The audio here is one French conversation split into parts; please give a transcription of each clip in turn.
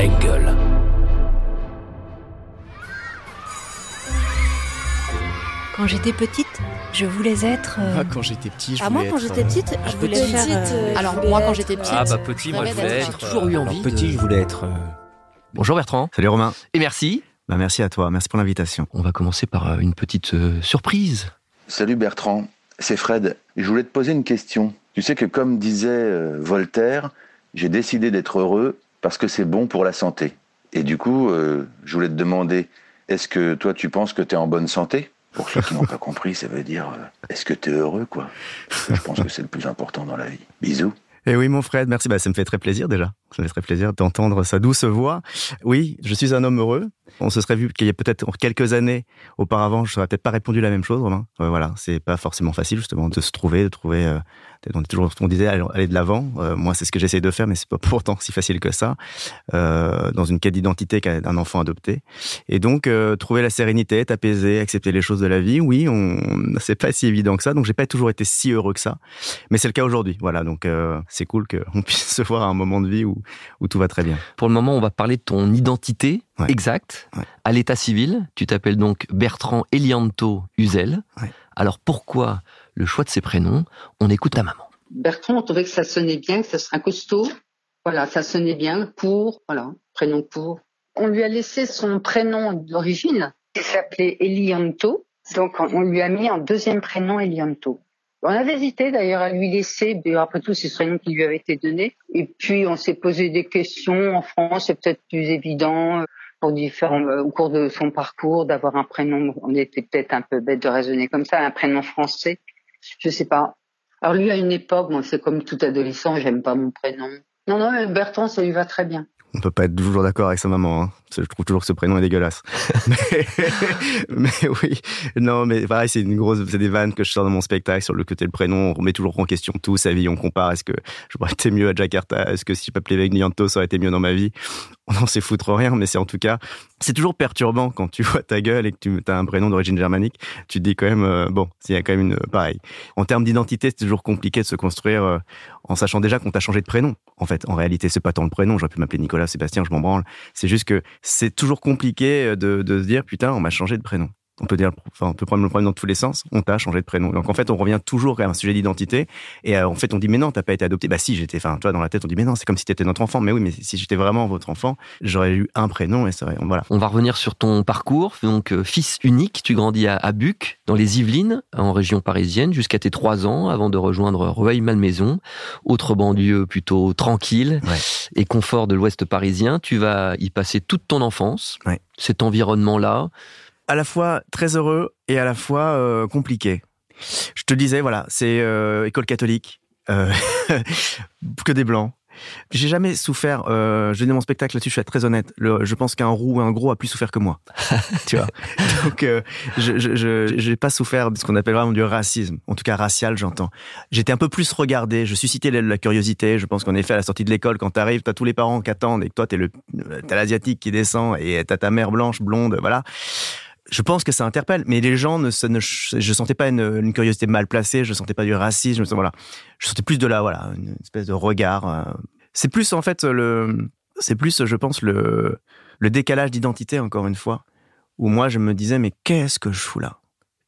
Engel. Quand j'étais petite, je voulais être. euh, Ah, quand j'étais petit, je Ah, voulais moi, quand être, j'étais euh, petite, je voulais faire. euh, Alors, je voulais moi, quand j'étais petite, Ah bah petit, moi je voulais être. j'ai toujours eu envie Alors, de- petit, je voulais être. euh, Bonjour Bertrand. Salut Romain. Et merci. Bah, merci à toi. Merci pour l'invitation. On va commencer par euh, une petite euh, surprise. Salut Bertrand, c'est Fred. Je voulais te poser une question. Tu sais que comme disait euh, Voltaire, j'ai décidé d'être heureux parce que c'est bon pour la santé. Et du coup, euh, je voulais te demander, est-ce que toi tu penses que tu es en bonne santé? Pour ceux qui n'ont pas compris, ça veut dire, euh, est-ce que tu es heureux quoi? Je pense que c'est le plus important dans la vie. Bisous. Et oui, mon Fred, merci. Bah, ça me fait très plaisir déjà. Ça me très plaisir d'entendre sa douce voix. Oui, je suis un homme heureux. On se serait vu qu'il y a peut-être quelques années auparavant, je n'aurais peut-être pas répondu la même chose, Romain. Euh, voilà, c'est pas forcément facile justement de se trouver, de trouver. euh, on toujours, on disait aller, de l'avant. Euh, moi, c'est ce que j'essaie de faire, mais c'est pas pourtant si facile que ça. Euh, dans une quête d'identité d'un enfant adopté. Et donc euh, trouver la sérénité, t'apaiser, accepter les choses de la vie. Oui, on, c'est pas si évident que ça. Donc j'ai pas toujours été si heureux que ça, mais c'est le cas aujourd'hui. Voilà, donc euh, c'est cool qu'on puisse se voir à un moment de vie où où tout va très bien? Pour le moment, on va parler de ton identité Ouais. exacte Ouais. à l'état civil. Tu t'appelles donc Bertrand Elianto Uzel. Ouais. Alors pourquoi le choix de ces prénoms? On écoute ta maman. Bertrand, on trouvait que ça sonnait bien, que ça serait un costaud. Voilà, ça sonnait bien pour, voilà, prénom pour. On lui a laissé son prénom d'origine, qui s'appelait Elianto. Donc, on- on lui a mis un deuxième prénom Elianto. On avait hésité d'ailleurs à lui laisser, après tout, c'est ce prénom qui lui avait été donné. Et puis, on s'est posé des questions. En France, c'est peut-être plus évident euh, pour différents, euh, au cours de son parcours, d'avoir un prénom. On était peut-être un peu bête de raisonner comme ça, un prénom français. Je sais pas. Alors lui, à une époque, moi, c'est comme tout adolescent, j'aime pas mon prénom. Non, non, Bertrand, ça lui va très bien. On peut pas être toujours d'accord avec sa maman. Hein. Je trouve toujours que ce prénom est dégueulasse. mais, mais oui, non, mais pareil, c'est une grosse, c'est des vannes que je sors dans mon spectacle sur le côté le prénom. On remet toujours en question tout, sa vie, on compare. Est-ce que j'aurais été mieux à Jakarta? Est-ce que si je m'appelais avec Nianto, ça aurait été mieux dans ma vie? On sait foutre rien, mais c'est en tout cas, c'est toujours perturbant quand tu vois ta gueule et que tu as un prénom d'origine germanique. Tu te dis quand même, euh, bon, il y a quand même une, pareil. En termes d'identité, c'est toujours compliqué de se construire euh, en sachant déjà qu'on t'a changé de prénom. En fait, en réalité, c'est pas tant le prénom. J'aurais pu m'appeler Nicolas, Sébastien, je m'en branle. C'est juste que c'est toujours compliqué de, de se dire putain, on m'a changé de prénom. On peut dire, enfin, on peut prendre le problème dans tous les sens. On t'a changé de prénom. Donc en fait, on revient toujours à un sujet d'identité. Et euh, en fait, on dit mais non, t'as pas été adopté. Bah si, j'étais. Enfin, toi, dans la tête, on dit mais non, c'est comme si t'étais notre enfant. Mais oui, mais si j'étais vraiment votre enfant, j'aurais eu un prénom et ça aurait. Voilà. On va revenir sur ton parcours. Donc, euh, fils unique, tu grandis à, à Buc, dans les Yvelines, en région parisienne, jusqu'à tes trois ans, avant de rejoindre Rueil-Malmaison, autre banlieue plutôt tranquille Ouais. et confort de l'ouest parisien. Tu vas y passer toute ton enfance. Ouais. Cet environnement-là. À la fois très heureux et à la fois euh, compliqué. Je te disais, voilà, c'est euh, école catholique, euh, que des blancs. J'ai jamais souffert. Euh, je dis mon spectacle là-dessus, je suis très honnête. Le- je pense qu'un roux ou un gros a plus souffert que moi. tu vois. Donc, euh, je j'ai pas souffert de ce qu'on appelle vraiment du racisme, en tout cas racial, j'entends. J'étais un peu plus regardé. Je suscitais la, la curiosité. Je pense qu'en effet, à la sortie de l'école, quand t'arrives, t'as tous les parents qui attendent et que toi, t'es le t'as l'asiatique qui descend et t'as ta mère blanche, blonde, voilà. Je pense que ça interpelle, mais les gens ne, ne je sentais pas une, une curiosité mal placée, je sentais pas du racisme, je, voilà, je sentais plus de la, voilà, une espèce de regard. euh. C'est plus en fait le, c'est plus, je pense le, le décalage d'identité encore une fois, où moi je me disais mais qu'est-ce que je fous là?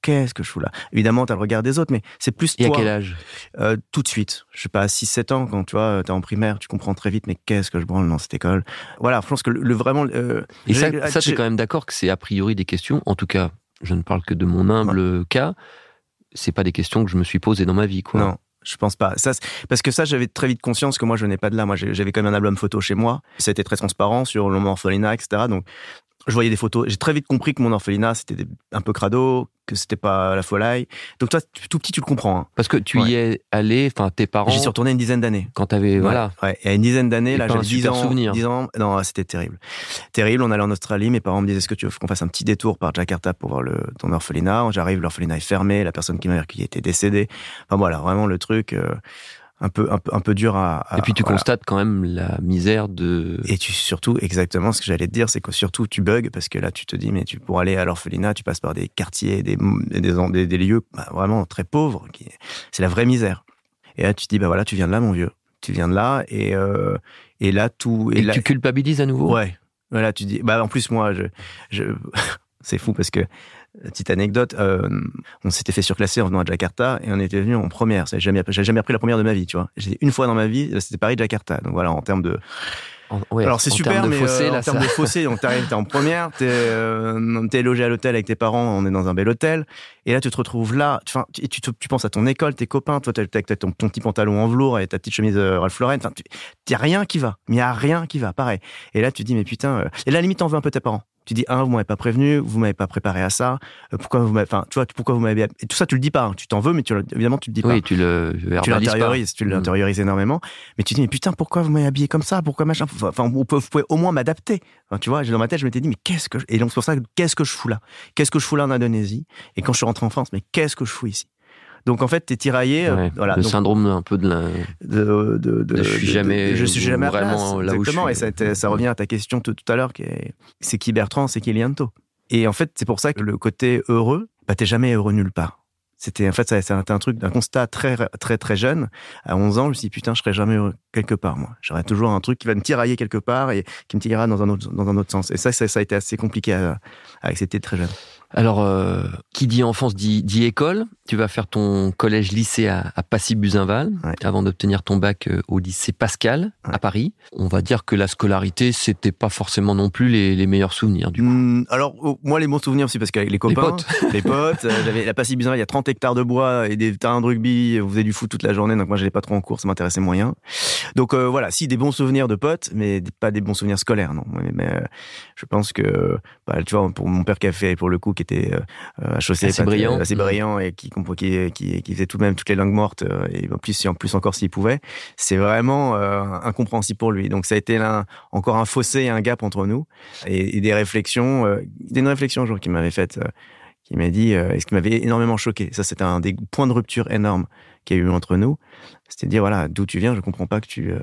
Qu'est-ce que je fous là? Évidemment, t'as le regard des autres, mais c'est plus Et à toi. quel âge? Euh, tout de suite. Je sais pas, 6-7 ans, quand tu vois, t'es en primaire, tu comprends très vite, mais qu'est-ce que je branle dans cette école? Voilà, je pense que le, le vraiment. euh, Et ça, ça j'ai- t'es quand même d'accord que c'est a priori des questions. En tout cas, je ne parle que de mon humble cas. C'est pas des questions que je me suis posées dans ma vie, quoi. Non. Je pense pas. Ça, parce que ça, j'avais très vite conscience que moi, je venais pas de là. Moi, j'avais quand même un album photo chez moi. C'était très transparent sur le moment orphelinat, etc. Donc, je voyais des photos. J'ai très vite compris que mon orphelinat, c'était un peu crado, que c'était pas la folie. Donc, toi, tout petit, tu le comprends. hein. Parce que tu y es allé, enfin, tes parents, J'y suis retourné une dizaine d'années. quand t'avais, voilà. Ouais. Et à une dizaine d'années, là, j'avais 10 super ans, souvenir. 10 ans. Non, c'était terrible. Terrible. On allait en Australie. Mes parents me disaient, est-ce que tu veux qu'on fasse un petit détour par Jakarta pour voir le, ton orphelinat? J'arrive, l'orphelinat est fermé. La personne qui m'a accueilli était décédée. Enfin, voilà, vraiment le truc, euh, un peu, un peu, un peu dur à, à- Et puis tu voilà. constates quand même la misère de. Et tu surtout, exactement ce que j'allais te dire, c'est que surtout tu bugs parce que là tu te dis, mais tu pour aller à l'orphelinat, tu passes par des quartiers, des, des, des, lieux bah, vraiment très pauvres. qui- C'est la vraie misère. Et là tu te dis, bah voilà, tu viens de là, mon vieux. tu viens de là et euh, et là tout Et, là, tu culpabilises à nouveau? Ouais voilà tu dis bah en plus moi je, je c'est fou parce que petite anecdote euh, on s'était fait surclasser en venant à Jakarta et on était venu en première. J'ai jamais jamais appris la première de ma vie tu vois. J'ai une fois dans ma vie c'était Paris Jakarta donc voilà en termes de En- ouais, alors c'est super, mais fossé, euh, là, en termes de fossé, donc t'arrives, t'es en première, t'es euh, t'es logé à l'hôtel avec tes parents, on est dans un bel hôtel, et là tu te retrouves là, enfin, tu, penses à ton école, tes copains, toi t'as ton, ton petit pantalon en velours et ta petite chemise euh, Ralph Lauren, enfin, y a rien qui va, mais y a rien qui va, pareil. Et là tu te dis mais putain, euh, et là limite t'en veux un peu tes parents. Tu dis un, vous m'avez pas prévenu, vous m'avez pas préparé à ça, euh, pourquoi vous m'avez, enfin, tu vois, pourquoi vous m'avez, et tout ça tu le dis pas, hein. tu t'en veux, mais tu, évidemment tu le dis pas Oui, tu le tu l'intériorises, tu Mm. l'intériorises énormément. Mais tu dis, mais putain, pourquoi vous m'avez habillé comme ça Pourquoi machin Enfin, vous pouvez, vous pouvez au moins m'adapter. Enfin, tu vois, dans ma tête, je m'étais dit, mais qu'est-ce que je... Et donc, c'est pour ça, que qu'est-ce que je fous là? Qu'est-ce que je fous là en Indonésie? Et quand je suis rentré en France, mais qu'est-ce que je fous ici? Donc en fait, t'es tiraillé, euh, Ouais, voilà. le donc, syndrome un peu de la... de, de, de- Je suis jamais je suis jamais à vraiment place, là où je suis. Et ça, ça revient à ta question tout, tout à l'heure, qui est, c'est qui Bertrand, c'est qui Lianto. Et en fait, c'est pour ça que le côté heureux, bah t'es jamais heureux nulle part. C'était en fait ça, c'est un, un truc d'un constat très très très jeune. À 11 ans, je me suis dit putain, je serai jamais heureux quelque part moi. J'aurais toujours un truc qui va me tirailler quelque part et qui me tirera dans un autre dans un autre sens. Et ça, ça, ça a été assez compliqué à, à accepter très jeune. Alors, euh, qui dit enfance dit, dit école. Tu vas faire ton collège-lycée à, à Passy-Buzinval Ouais. avant d'obtenir ton bac euh, au lycée Pascal à. Paris. On va dire que la scolarité, c'était pas forcément non plus les, les meilleurs souvenirs. Du coup. Hmm, alors, oh, moi, les bons souvenirs aussi, parce qu'avec les copains, potes. les potes, euh, j'avais la bizarre, il y a 30 hectares de bois et des terrains de rugby, vous faisiez du foot toute la journée, donc moi, j'allais pas trop en cours, ça m'intéressait moyen. Donc, euh, voilà, si, des bons souvenirs de potes, mais pas des bons souvenirs scolaires, non. Mais, mais, euh, je pense que, bah, tu vois, pour mon père qui a fait, pour le coup, qui était euh, à chaussée, Assez pas- brillant. assez Mm. brillant et qui, qui, qui, faisait tout de même toutes les langues mortes, euh, et en plus, en plus encore s'il pouvait, c'est vraiment euh, incompréhensible pour lui. Donc, ça a été encore un fossé et un gap entre nous et, des réflexions. Euh, une réflexion un jour qui m'avait faite, euh, qui m'a dit, euh, et ce qui m'avait énormément choqué. Ça, c'était un des points de rupture énormes qu'il y a eu entre nous. C'était de dire voilà, d'où tu viens, je comprends pas que tu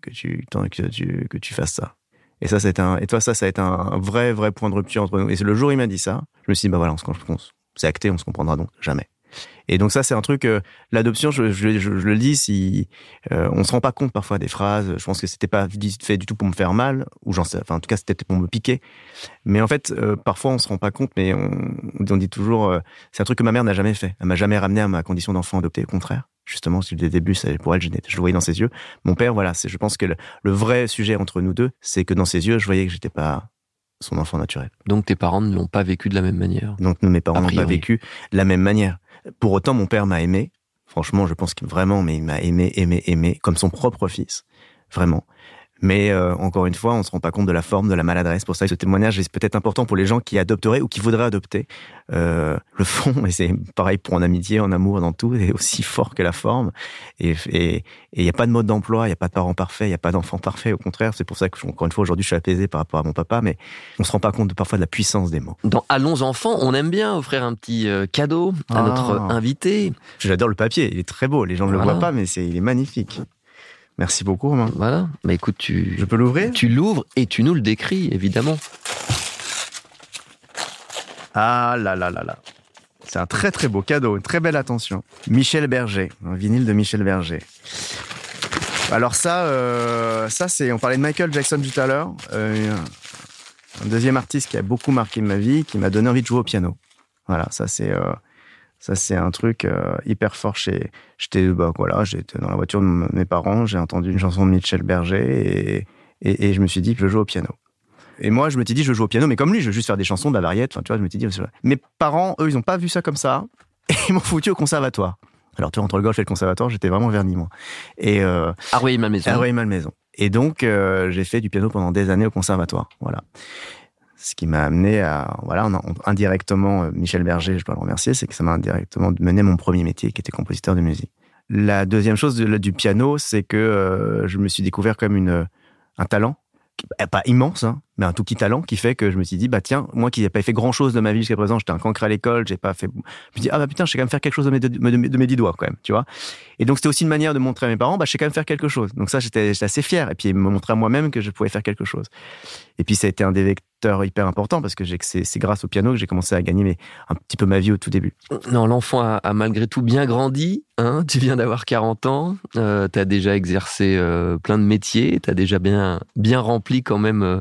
que tu que tu que tu fasses ça. Et ça, c'est un et toi, ça, ça a été un, vrai vrai point de rupture entre nous. Et c'est le jour où il m'a dit ça, je me suis dit bah voilà, c'est acté, on se comprendra donc jamais. Et donc ça, c'est un truc. euh, L'adoption, je, je, je, je le dis, si euh, on se rend pas compte parfois des phrases. Je pense que c'était pas fait du tout pour me faire mal, ou j'en sais. Enfin, en tout cas, c'était pour me piquer. Mais en fait, euh, parfois, on se rend pas compte, mais on, on dit toujours. euh, c'est un truc que ma mère n'a jamais fait. Elle m'a jamais ramené à ma condition d'enfant adopté. Au contraire, justement, dès le début, ça- pour elle, je, n'étais- je le voyais dans ses yeux. Mon père, voilà. Je pense que le, le vrai sujet entre nous deux, c'est que dans ses yeux, je voyais que j'étais pas son enfant naturel. Donc tes parents ne l'ont pas vécu de la même manière. Donc nous, mes parents n'ont pas vécu de la même manière. Pour autant, mon père m'a aimé. Franchement, je pense qu'il vraiment, mais il m'a aimé, aimé, aimé, comme son propre fils, vraiment. Mais euh, encore une fois, on se rend pas compte de la forme, de la maladresse. Pour ça, ce témoignage est peut-être important pour les gens qui adopteraient ou qui voudraient adopter. Euh, le fond, et c'est pareil pour en amitié, en amour, dans tout, est aussi fort que la forme. Et et il y a pas de mode d'emploi, il y a pas de parents parfaits, il y a pas d'enfants parfaits. Au contraire, c'est pour ça que encore une fois aujourd'hui, je suis apaisé par rapport à mon papa, mais on se rend pas compte de, parfois de la puissance des mots. Dans Allons enfants, on aime bien offrir un petit euh, cadeau à Ah. notre invité. J'adore le papier, il est très beau. Les gens ne le voient pas, mais c'est, il est magnifique. Merci beaucoup, Romain. Voilà. Bah écoute, tu, Je peux l'ouvrir? tu l'ouvres et tu nous le décris, évidemment. Ah là là là là. C'est un très très beau cadeau, une très belle attention. Michel Berger, un vinyle de Michel Berger. Alors ça, euh, ça c'est, on parlait de Michael Jackson tout à l'heure, euh, un deuxième artiste qui a beaucoup marqué ma vie, qui m'a donné envie de jouer au piano. Voilà, ça c'est, euh, ça c'est un truc euh, hyper fort. Chez, j'étais, bah voilà, j'étais dans la voiture de mes parents, j'ai entendu une chanson de Michel Berger et, et, et je me suis dit je joue au piano. Et moi, je me suis dit, je joue au piano, mais comme lui, je veux juste faire des chansons, de la variette. Enfin, tu vois, je me suis dit, mes parents, eux, ils n'ont pas vu ça comme ça. Et ils m'ont foutu au conservatoire. Alors, tu vois, entre le golf et le conservatoire, j'étais vraiment verni, moi. Et, euh, oui, ma maison. Et donc, euh, j'ai fait du piano pendant des années au conservatoire. Voilà. Ce qui m'a amené à, voilà, indirectement, euh, Michel Berger, je dois le remercier, c'est que ça m'a indirectement mené mon premier métier, qui était compositeur de musique. La deuxième chose de- du piano, c'est que euh, je me suis découvert comme une, un talent, pas immense, hein, mais un tout petit talent qui fait que je me suis dit, bah tiens, moi qui n'ai pas fait grand chose de ma vie jusqu'à présent, j'étais un cancre à l'école, j'ai pas fait. Je me suis dit, ah bah putain, je sais quand même faire quelque chose de mes, dix doigts, quand même, tu vois. Et donc, c'était aussi une manière de montrer à mes parents, bah, je sais quand même faire quelque chose. Donc, ça, j'étais assez fier. Et puis, me montrer à moi-même que je pouvais faire quelque chose. Et puis, ça a été un des, hyper important parce que c'est grâce au piano que j'ai commencé à gagner un petit peu ma vie au tout début. Non, l'enfant a, malgré tout bien grandi. Hein tu viens d'avoir 40 ans, euh, tu as déjà exercé euh, plein de métiers, tu as déjà bien, bien rempli quand même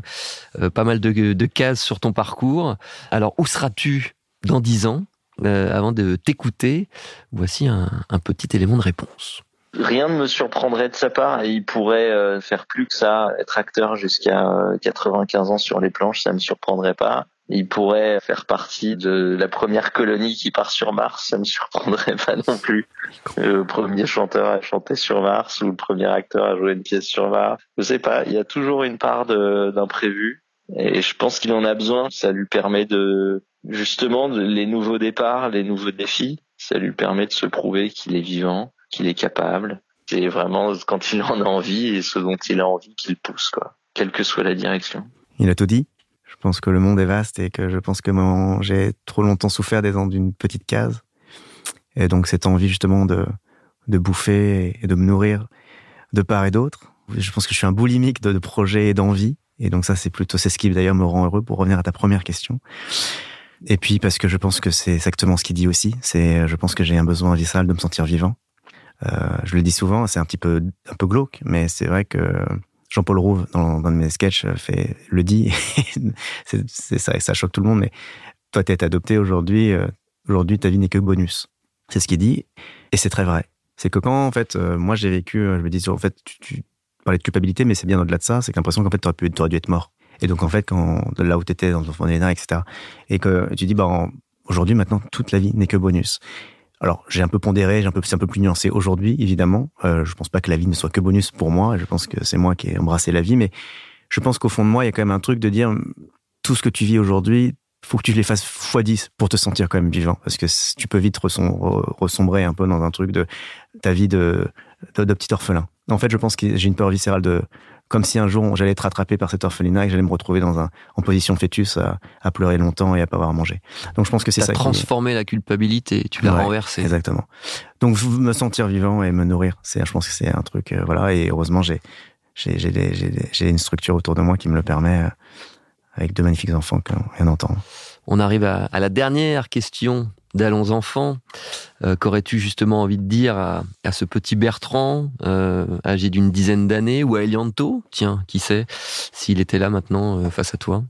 euh, pas mal de, cases sur ton parcours. Alors, où seras-tu dans 10 ans Avant de t'écouter, voici un petit élément de réponse rien ne me surprendrait de sa part et il pourrait euh, faire plus que ça, être acteur jusqu'à 95 euh, ans sur les planches, ça me surprendrait pas. Il pourrait faire partie de la première colonie qui part sur Mars, ça me surprendrait pas non plus. Le premier chanteur à chanter sur Mars ou le premier acteur à jouer une pièce sur Mars. Je sais pas, il y a toujours une part d'imprévu et je pense qu'il en a besoin. Ça lui permet de justement les nouveaux départs, les nouveaux défis. Ça lui permet de se prouver qu'il est vivant qu'il est capable. C'est vraiment quand il en a envie et ce dont il a envie qu'il pousse, quoi, quelle que soit la direction. Il a tout dit. Je pense que le monde est vaste et que je pense que j'ai trop longtemps souffert des d'une petite case. Et donc cette envie justement de, de bouffer et de me nourrir de part et d'autre. Je pense que je suis un boulimique de, projets et d'envie. Et donc ça, c'est plutôt c'est ce qui d'ailleurs me rend heureux pour revenir à ta première question. Et puis parce que je pense que c'est exactement ce qu'il dit aussi. C'est, je pense que j'ai un besoin viscéral de me sentir vivant. Euh, je le dis souvent, c'est un petit peu un peu glauque, mais c'est vrai que Jean-Paul Rouve dans, dans mes sketchs fait le dit. c'est ça, ça choque tout le monde. Mais toi, t'es adopté aujourd'hui. Euh, aujourd'hui, ta vie n'est que bonus. C'est ce qu'il dit, et c'est très vrai. C'est que quand en fait, euh, moi j'ai vécu, je me dis en fait, tu, parlais de culpabilité, mais c'est bien au-delà de ça. C'est l'impression qu'en fait, t'aurais aurais dû être mort. Et donc en fait, quand de là où t'étais dans ton fond etc. Et que tu dis bah aujourd'hui maintenant toute la vie n'est que bonus. Alors, j'ai un peu pondéré, j'ai un peu, c'est un peu plus nuancé aujourd'hui, évidemment. Euh, je pense pas que la vie ne soit que bonus pour moi. Je pense que c'est moi qui ai embrassé la vie, mais je pense qu'au fond de moi, il y a quand même un truc de dire tout ce que tu vis aujourd'hui, faut que tu les fasses x 10 pour te sentir quand même vivant, parce que tu peux vite ressombrer un peu dans un truc de ta vie de, de, de petit orphelin. En fait, je pense que j'ai une peur viscérale de comme si un jour j'allais être rattrapé par cet orphelinat et que j'allais me retrouver dans un, en position fœtus à, à, pleurer longtemps et à pas avoir à manger. Donc je pense que c'est ça. transformé la culpabilité, tu l'as renversé. Exactement. Donc me sentir vivant et me nourrir, c'est, je pense que c'est un truc, euh, voilà. Et heureusement j'ai j'ai j'ai j'ai une structure autour de moi qui me le permet euh, avec deux magnifiques enfants qu'on vient d'entendre. On arrive à, à la dernière question d'Allons enfants. Euh, qu'aurais-tu justement envie de dire à, ce petit Bertrand, euh, âgé d'une dizaine d'années, ou à Elianto, tiens, qui sait, s'il était là maintenant euh, face à toi?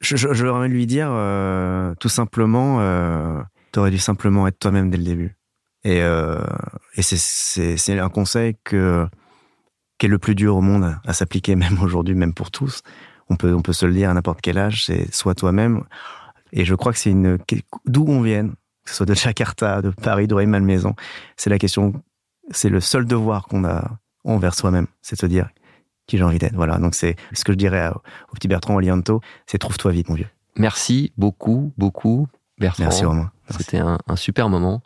Je, je, je lui dire, tout simplement, tu aurais dû simplement être toi-même dès le début. Et, c'est un conseil que qui est le plus dur au monde à s'appliquer, même aujourd'hui, même pour tous. On peut, on peut se le dire à n'importe quel âge, c'est soit toi-même. Et je crois que c'est une d'où on vienne, que ce soit de Jakarta, de Paris, de Malmaison, c'est la question, c'est le seul devoir qu'on a envers soi-même, c'est de se dire qui j'ai envie d'être. Voilà, donc c'est ce que je dirais au petit Bertrand Olianto, c'est trouve-toi vite, mon vieux. Merci beaucoup, beaucoup, Bertrand. Merci Romain. C'était un, un, super moment,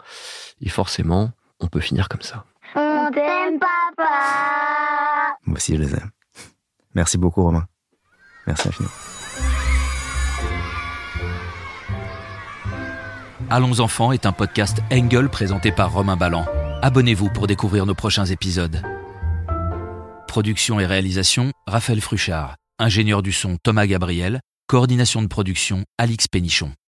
et forcément, on peut finir comme ça. On t'aime, papa. Moi aussi, je les aime. Merci beaucoup, Romain. Merci infiniment. Allons enfants est un podcast Engel présenté par Romain Ballan. Abonnez-vous pour découvrir nos prochains épisodes. Production et réalisation, Raphaël Fruchard. Ingénieur du son, Thomas Gabriel. Coordination de production, Alix Pénichon.